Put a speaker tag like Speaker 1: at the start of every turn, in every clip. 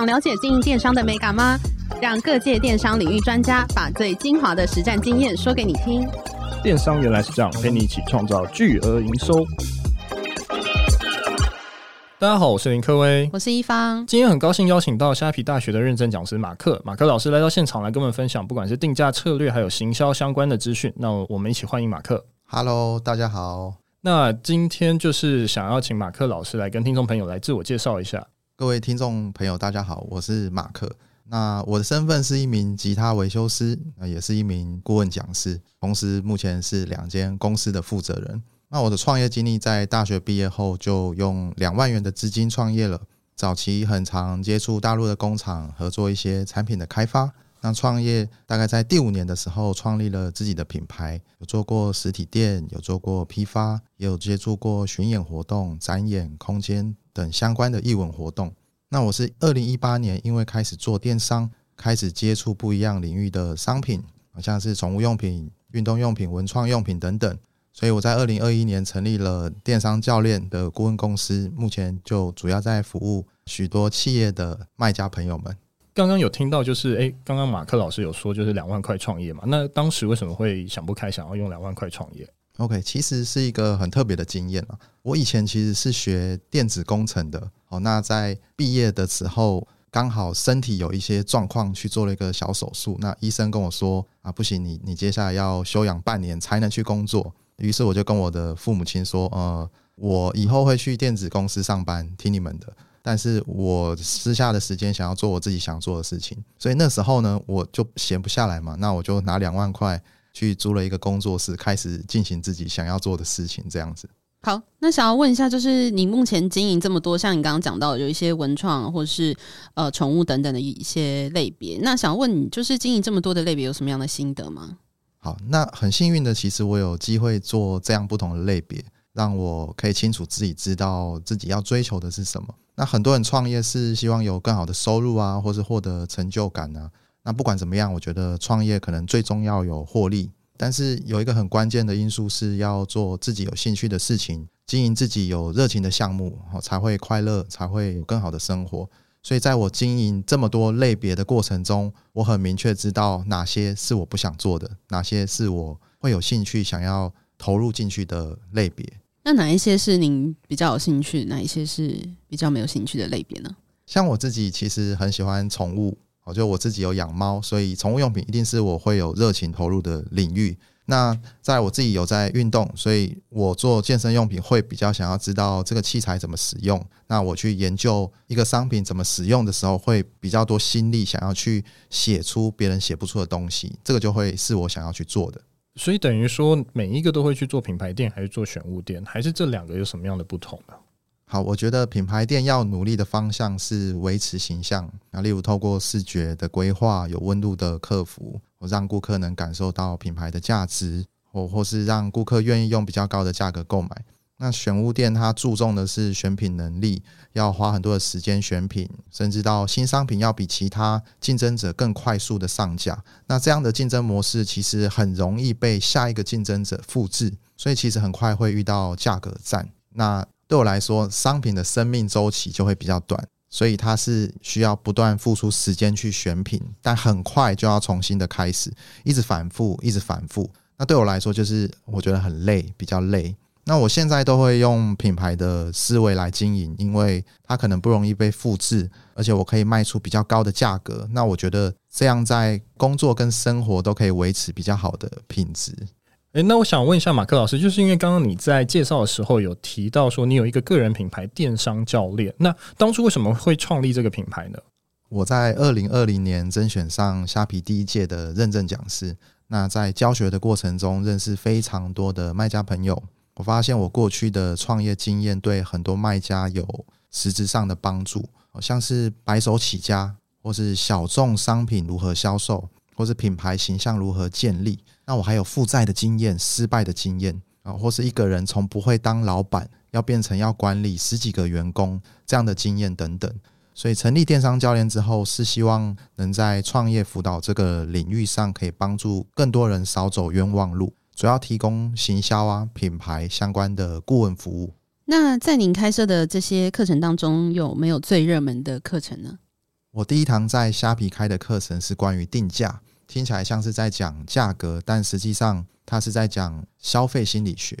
Speaker 1: 想了解经营电商的美感吗？让各界电商领域专家把最精华的实战经验说给你听。
Speaker 2: 电商原来是这样，陪你一起创造巨额营收。大家好，我是林科威，
Speaker 1: 我是一方。
Speaker 2: 今天很高兴邀请到虾皮大学的认证讲师马克，马克老师来到现场来跟我们分享，不管是定价策略还有行销相关的资讯。那我们一起欢迎马克。
Speaker 3: Hello，大家好。
Speaker 2: 那今天就是想要请马克老师来跟听众朋友来自我介绍一下。
Speaker 3: 各位听众朋友，大家好，我是马克。那我的身份是一名吉他维修师，也是一名顾问讲师，同时目前是两间公司的负责人。那我的创业经历，在大学毕业后就用两万元的资金创业了。早期很常接触大陆的工厂，合作一些产品的开发。那创业大概在第五年的时候，创立了自己的品牌，有做过实体店，有做过批发，也有接触过巡演活动、展演空间。等相关的艺文活动。那我是二零一八年因为开始做电商，开始接触不一样领域的商品，好像是宠物用品、运动用品、文创用品等等。所以我在二零二一年成立了电商教练的顾问公司，目前就主要在服务许多企业的卖家朋友们。
Speaker 2: 刚刚有听到就是，诶，刚刚马克老师有说就是两万块创业嘛？那当时为什么会想不开，想要用两万块创业
Speaker 3: ？OK，其实是一个很特别的经验啊。我以前其实是学电子工程的，哦，那在毕业的时候刚好身体有一些状况，去做了一个小手术。那医生跟我说啊，不行，你你接下来要休养半年才能去工作。于是我就跟我的父母亲说，呃，我以后会去电子公司上班，听你们的。但是我私下的时间想要做我自己想做的事情。所以那时候呢，我就闲不下来嘛，那我就拿两万块。去租了一个工作室，开始进行自己想要做的事情，这样子。
Speaker 1: 好，那想要问一下，就是你目前经营这么多，像你刚刚讲到有一些文创或是呃宠物等等的一些类别，那想问你，就是经营这么多的类别，有什么样的心得吗？
Speaker 3: 好，那很幸运的，其实我有机会做这样不同的类别，让我可以清楚自己知道自己要追求的是什么。那很多人创业是希望有更好的收入啊，或是获得成就感啊。那不管怎么样，我觉得创业可能最终要有获利，但是有一个很关键的因素是要做自己有兴趣的事情，经营自己有热情的项目，才会快乐，才会有更好的生活。所以在我经营这么多类别的过程中，我很明确知道哪些是我不想做的，哪些是我会有兴趣想要投入进去的类别。
Speaker 1: 那哪一些是您比较有兴趣，哪一些是比较没有兴趣的类别呢？
Speaker 3: 像我自己其实很喜欢宠物。我就我自己有养猫，所以宠物用品一定是我会有热情投入的领域。那在我自己有在运动，所以我做健身用品会比较想要知道这个器材怎么使用。那我去研究一个商品怎么使用的时候，会比较多心力想要去写出别人写不出的东西。这个就会是我想要去做的。
Speaker 2: 所以等于说，每一个都会去做品牌店，还是做选物店，还是这两个有什么样的不同呢？
Speaker 3: 好，我觉得品牌店要努力的方向是维持形象，那，例如透过视觉的规划、有温度的客服，或让顾客能感受到品牌的价值，或或是让顾客愿意用比较高的价格购买。那选物店它注重的是选品能力，要花很多的时间选品，甚至到新商品要比其他竞争者更快速的上架。那这样的竞争模式其实很容易被下一个竞争者复制，所以其实很快会遇到价格战。那对我来说，商品的生命周期就会比较短，所以它是需要不断付出时间去选品，但很快就要重新的开始，一直反复，一直反复。那对我来说，就是我觉得很累，比较累。那我现在都会用品牌的思维来经营，因为它可能不容易被复制，而且我可以卖出比较高的价格。那我觉得这样在工作跟生活都可以维持比较好的品质。
Speaker 2: 诶，那我想问一下马克老师，就是因为刚刚你在介绍的时候有提到说你有一个个人品牌电商教练，那当初为什么会创立这个品牌呢？
Speaker 3: 我在二零二零年甄选上虾皮第一届的认证讲师，那在教学的过程中认识非常多的卖家朋友，我发现我过去的创业经验对很多卖家有实质上的帮助，像是白手起家，或是小众商品如何销售，或是品牌形象如何建立。那我还有负债的经验、失败的经验啊，或是一个人从不会当老板，要变成要管理十几个员工这样的经验等等。所以成立电商教练之后，是希望能在创业辅导这个领域上，可以帮助更多人少走冤枉路。主要提供行销啊、品牌相关的顾问服务。
Speaker 1: 那在您开设的这些课程当中，有没有最热门的课程呢？
Speaker 3: 我第一堂在虾皮开的课程是关于定价。听起来像是在讲价格，但实际上它是在讲消费心理学。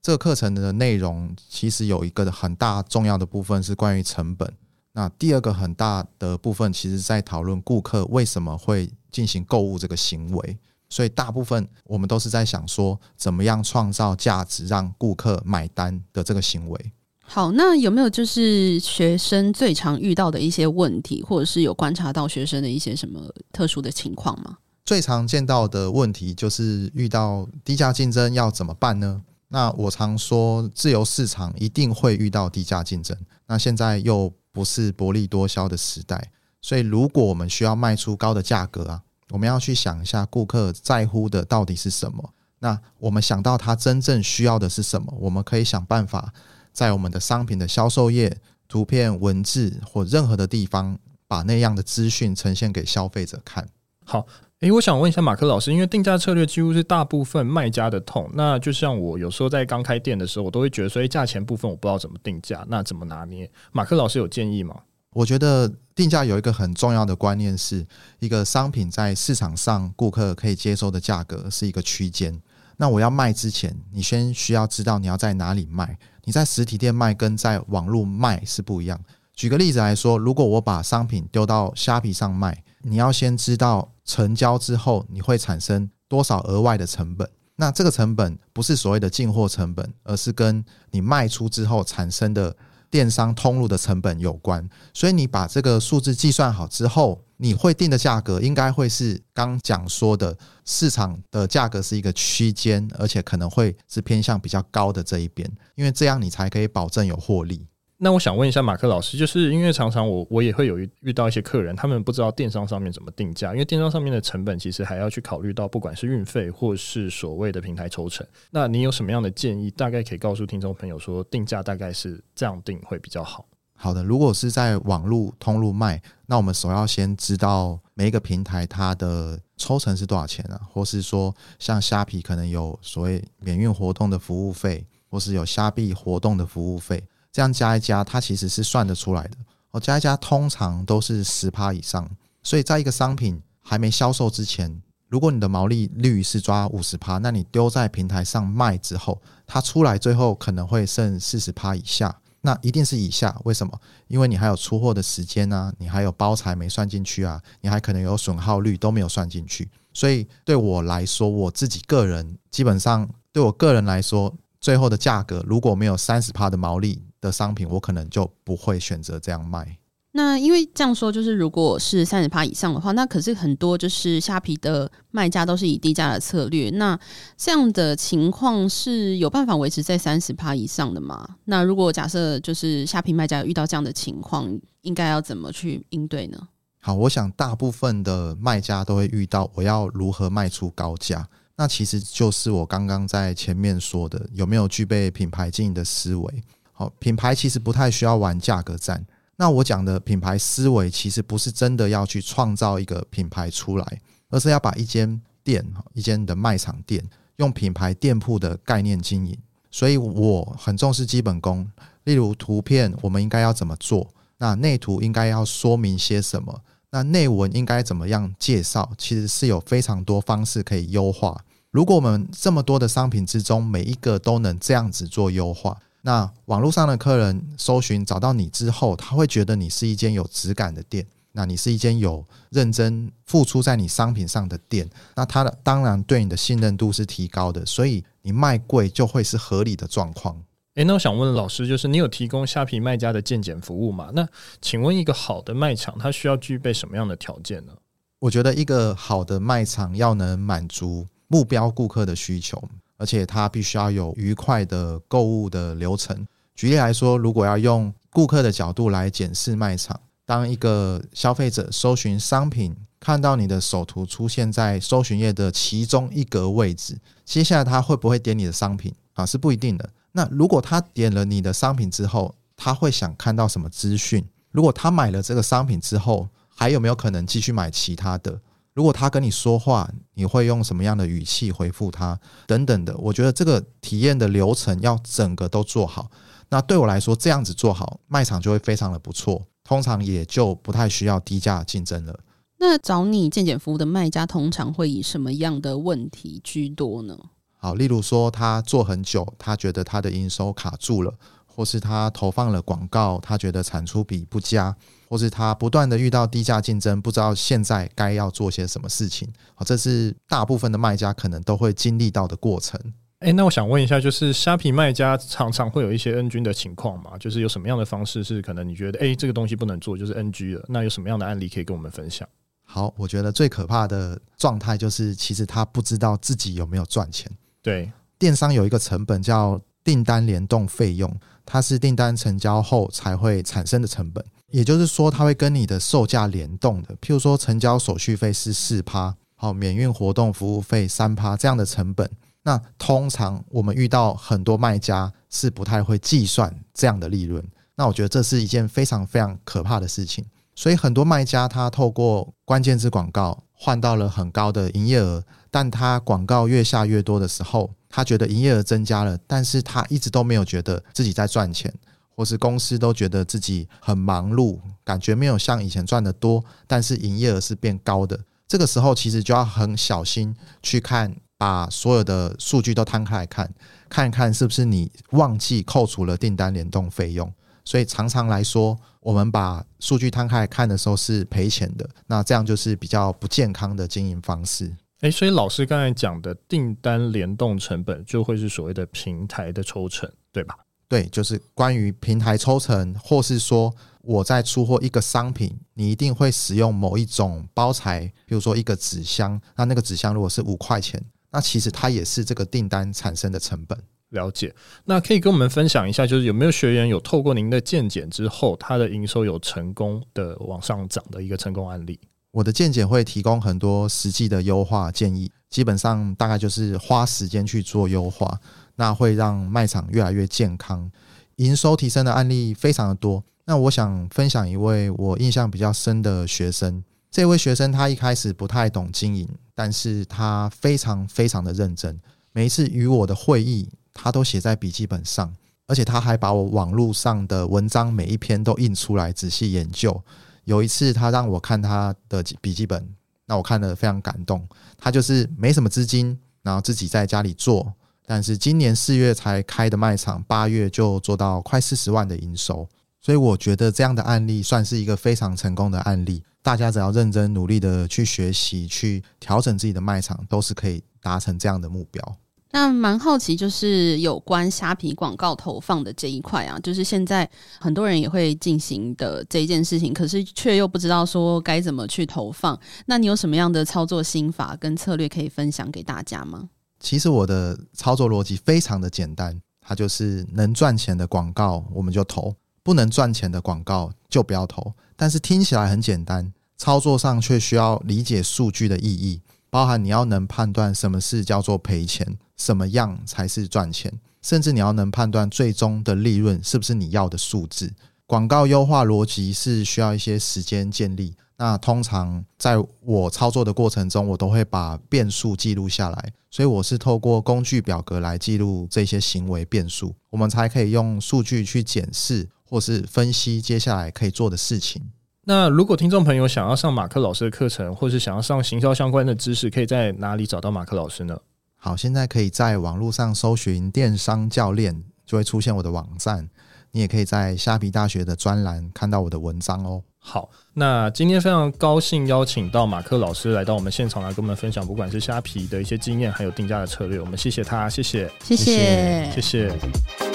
Speaker 3: 这个课程的内容其实有一个很大重要的部分是关于成本。那第二个很大的部分，其实在讨论顾客为什么会进行购物这个行为。所以大部分我们都是在想说，怎么样创造价值让顾客买单的这个行为。
Speaker 1: 好，那有没有就是学生最常遇到的一些问题，或者是有观察到学生的一些什么特殊的情况吗？
Speaker 3: 最常见到的问题就是遇到低价竞争要怎么办呢？那我常说，自由市场一定会遇到低价竞争。那现在又不是薄利多销的时代，所以如果我们需要卖出高的价格啊，我们要去想一下顾客在乎的到底是什么。那我们想到他真正需要的是什么，我们可以想办法在我们的商品的销售页、图片、文字或任何的地方，把那样的资讯呈现给消费者看。
Speaker 2: 好。诶、我想问一下马克老师，因为定价策略几乎是大部分卖家的痛。那就像我有时候在刚开店的时候，我都会觉得，所以价钱部分我不知道怎么定价，那怎么拿捏？马克老师有建议吗？
Speaker 3: 我觉得定价有一个很重要的观念，是一个商品在市场上顾客可以接受的价格是一个区间。那我要卖之前，你先需要知道你要在哪里卖。你在实体店卖跟在网络卖是不一样。举个例子来说，如果我把商品丢到虾皮上卖，你要先知道成交之后你会产生多少额外的成本。那这个成本不是所谓的进货成本，而是跟你卖出之后产生的电商通路的成本有关。所以你把这个数字计算好之后，你会定的价格应该会是刚讲说的市场的价格是一个区间，而且可能会是偏向比较高的这一边，因为这样你才可以保证有获利。
Speaker 2: 那我想问一下马克老师，就是因为常常我我也会有遇到一些客人，他们不知道电商上面怎么定价，因为电商上面的成本其实还要去考虑到，不管是运费或是所谓的平台抽成。那你有什么样的建议？大概可以告诉听众朋友说，定价大概是这样定会比较好。
Speaker 3: 好的，如果是在网络通路卖，那我们首要先知道每一个平台它的抽成是多少钱啊，或是说像虾皮可能有所谓免运活动的服务费，或是有虾币活动的服务费。这样加一加，它其实是算得出来的。哦，加一加通常都是十趴以上，所以在一个商品还没销售之前，如果你的毛利率是抓五十趴，那你丢在平台上卖之后，它出来最后可能会剩四十趴以下，那一定是以下。为什么？因为你还有出货的时间啊，你还有包材没算进去啊，你还可能有损耗率都没有算进去。所以对我来说，我自己个人基本上对我个人来说，最后的价格如果没有三十趴的毛利。的商品，我可能就不会选择这样卖。
Speaker 1: 那因为这样说，就是如果是三十趴以上的话，那可是很多就是虾皮的卖家都是以低价的策略。那这样的情况是有办法维持在三十趴以上的吗？那如果假设就是虾皮卖家遇到这样的情况，应该要怎么去应对呢？
Speaker 3: 好，我想大部分的卖家都会遇到，我要如何卖出高价？那其实就是我刚刚在前面说的，有没有具备品牌经营的思维？好，品牌其实不太需要玩价格战。那我讲的品牌思维，其实不是真的要去创造一个品牌出来，而是要把一间店、一间的卖场店，用品牌店铺的概念经营。所以我很重视基本功，例如图片，我们应该要怎么做？那内图应该要说明些什么？那内文应该怎么样介绍？其实是有非常多方式可以优化。如果我们这么多的商品之中，每一个都能这样子做优化。那网络上的客人搜寻找到你之后，他会觉得你是一间有质感的店，那你是一间有认真付出在你商品上的店，那他的当然对你的信任度是提高的，所以你卖贵就会是合理的状况。
Speaker 2: 诶，那我想问老师，就是你有提供虾皮卖家的鉴检服务吗？那请问一个好的卖场，它需要具备什么样的条件呢？我
Speaker 3: 觉得一个好的卖场要能满足目标顾客的需求。而且它必须要有愉快的购物的流程。举例来说，如果要用顾客的角度来检视卖场，当一个消费者搜寻商品，看到你的首图出现在搜寻页的其中一格位置，接下来他会不会点你的商品啊？是不一定的。那如果他点了你的商品之后，他会想看到什么资讯？如果他买了这个商品之后，还有没有可能继续买其他的？如果他跟你说话，你会用什么样的语气回复他？等等的，我觉得这个体验的流程要整个都做好。那对我来说，这样子做好，卖场就会非常的不错，通常也就不太需要低价竞争了。
Speaker 1: 那找你健检服务的卖家，通常会以什么样的问题居多呢？
Speaker 3: 好，例如说他做很久，他觉得他的营收卡住了。或是他投放了广告，他觉得产出比不佳，或是他不断的遇到低价竞争，不知道现在该要做些什么事情。好，这是大部分的卖家可能都会经历到的过程。
Speaker 2: 诶，那我想问一下，就是虾皮卖家常常会有一些 NG 的情况嘛？就是有什么样的方式是可能你觉得，诶，这个东西不能做，就是 NG 了？那有什么样的案例可以跟我们分享？
Speaker 3: 好，我觉得最可怕的状态就是，其实他不知道自己有没有赚钱。
Speaker 2: 对，电
Speaker 3: 商有一个成本叫订单联动费用。它是订单成交后才会产生的成本，也就是说，它会跟你的售价联动的。譬如说，成交手续费是四趴，好，免运活动服务费三趴这样的成本。那通常我们遇到很多卖家是不太会计算这样的利润。那我觉得这是一件非常非常可怕的事情。所以很多卖家他透过关键字广告换到了很高的营业额，但他广告越下越多的时候，他觉得营业额增加了，但是他一直都没有觉得自己在赚钱，或是公司都觉得自己很忙碌，感觉没有像以前赚得多，但是营业额是变高的。这个时候其实就要很小心去看，把所有的数据都摊开来看，看一看是不是你忘记扣除了订单联动费用。所以常常来说，我们把数据摊开来看的时候是赔钱的，那这样就是比较不健康的经营方式。
Speaker 2: 诶，所以老师刚才讲的订单联动成本就会是所谓的平台的抽成，对吧？
Speaker 3: 对，就是关于平台抽成，或是说我在出货一个商品，你一定会使用某一种包材，比如说一个纸箱，那那个纸箱如果是五块钱，那其实它也是这个订单产生的成本。
Speaker 2: 了解，那可以跟我们分享一下，就是有没有学员有透过您的健检之后，他的营收有成功的往上涨的一个成功案例？
Speaker 3: 我的健检会提供很多实际的优化建议，基本上大概就是花时间去做优化，那会让卖场越来越健康，营收提升的案例非常的多。那我想分享一位我印象比较深的学生，这位学生他一开始不太懂经营，但是他非常非常的认真，每一次与我的会议，他都写在笔记本上，而且他还把我网络上的文章每一篇都印出来仔细研究。有一次，他让我看他的笔记本，那我看了非常感动。他就是没什么资金，然后自己在家里做，但是今年四月才开的卖场，八月就做到快四十万的营收。所以我觉得这样的案例算是一个非常成功的案例。大家只要认真努力的去学习，去调整自己的卖场，都是可以达成这样的目标。
Speaker 1: 那蛮好奇，就是有关虾皮广告投放的这一块啊，就是现在很多人也会进行的这一件事情，可是却又不知道说该怎么去投放。那你有什么样的操作心法跟策略可以分享给大家吗？
Speaker 3: 其实我的操作逻辑非常的简单，它就是能赚钱的广告我们就投，不能赚钱的广告就不要投。但是听起来很简单，操作上却需要理解数据的意义。包含你要能判断什么是叫做赔钱，什么样才是赚钱，甚至你要能判断最终的利润是不是你要的数字。广告优化逻辑是需要一些时间建立。那通常在我操作的过程中，我都会把变数记录下来，所以我是透过工具表格来记录这些行为变数，我们才可以用数据去检视或是分析接下来可以做的事情。
Speaker 2: 那如果听众朋友想要上马克老师的课程，或是想要上行销相关的知识，可以在哪里找到马克老师呢？
Speaker 3: 好，现在可以在网络上搜寻电商教练，就会出现我的网站。你也可以在虾皮大学的专栏看到我的文章哦。
Speaker 2: 好，那今天非常高兴邀请到马克老师来到我们现场来跟我们分享，不管是虾皮的一些经验，还有定价的策略。我们谢谢他，谢谢，
Speaker 1: 谢谢，
Speaker 2: 谢谢。